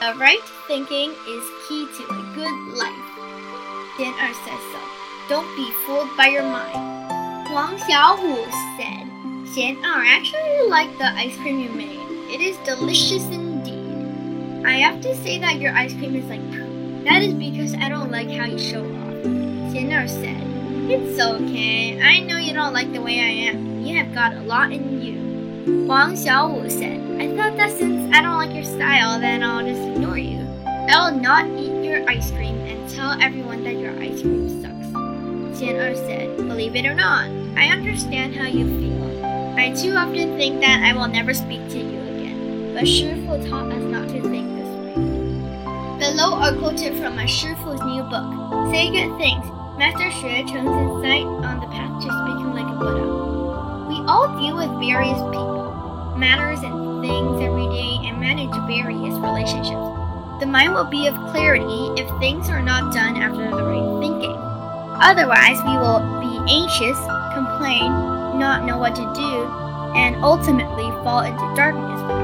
The right thinking is key to a good life. Dinner says so. Don't be fooled by your mind. Huang Xiaohu said, Xian Er, actually like the ice cream you made. It is delicious indeed. I have to say that your ice cream is like poo. That is because I don't like how you show off. Xian Er said, It's okay. I know you don't like the way I am. You have got a lot in you. Wang Xiaowu said, I thought that since I don't like your style, then I'll just ignore you. I will not eat your ice cream and tell everyone that your ice cream sucks. Xianar er said, Believe it or not, I understand how you feel. I too often think that I will never speak to you again, but Shifu taught us not to think this way. Below are quoted from my Shifu's new book, Say Good Things, Master Xue Cheng's insight on the path to speaking like a Buddha. We all deal with various people, matters and things every day and manage various relationships. The mind will be of clarity if things are not done after the right thinking. Otherwise, we will be anxious, complain, not know what to do, and ultimately fall into darkness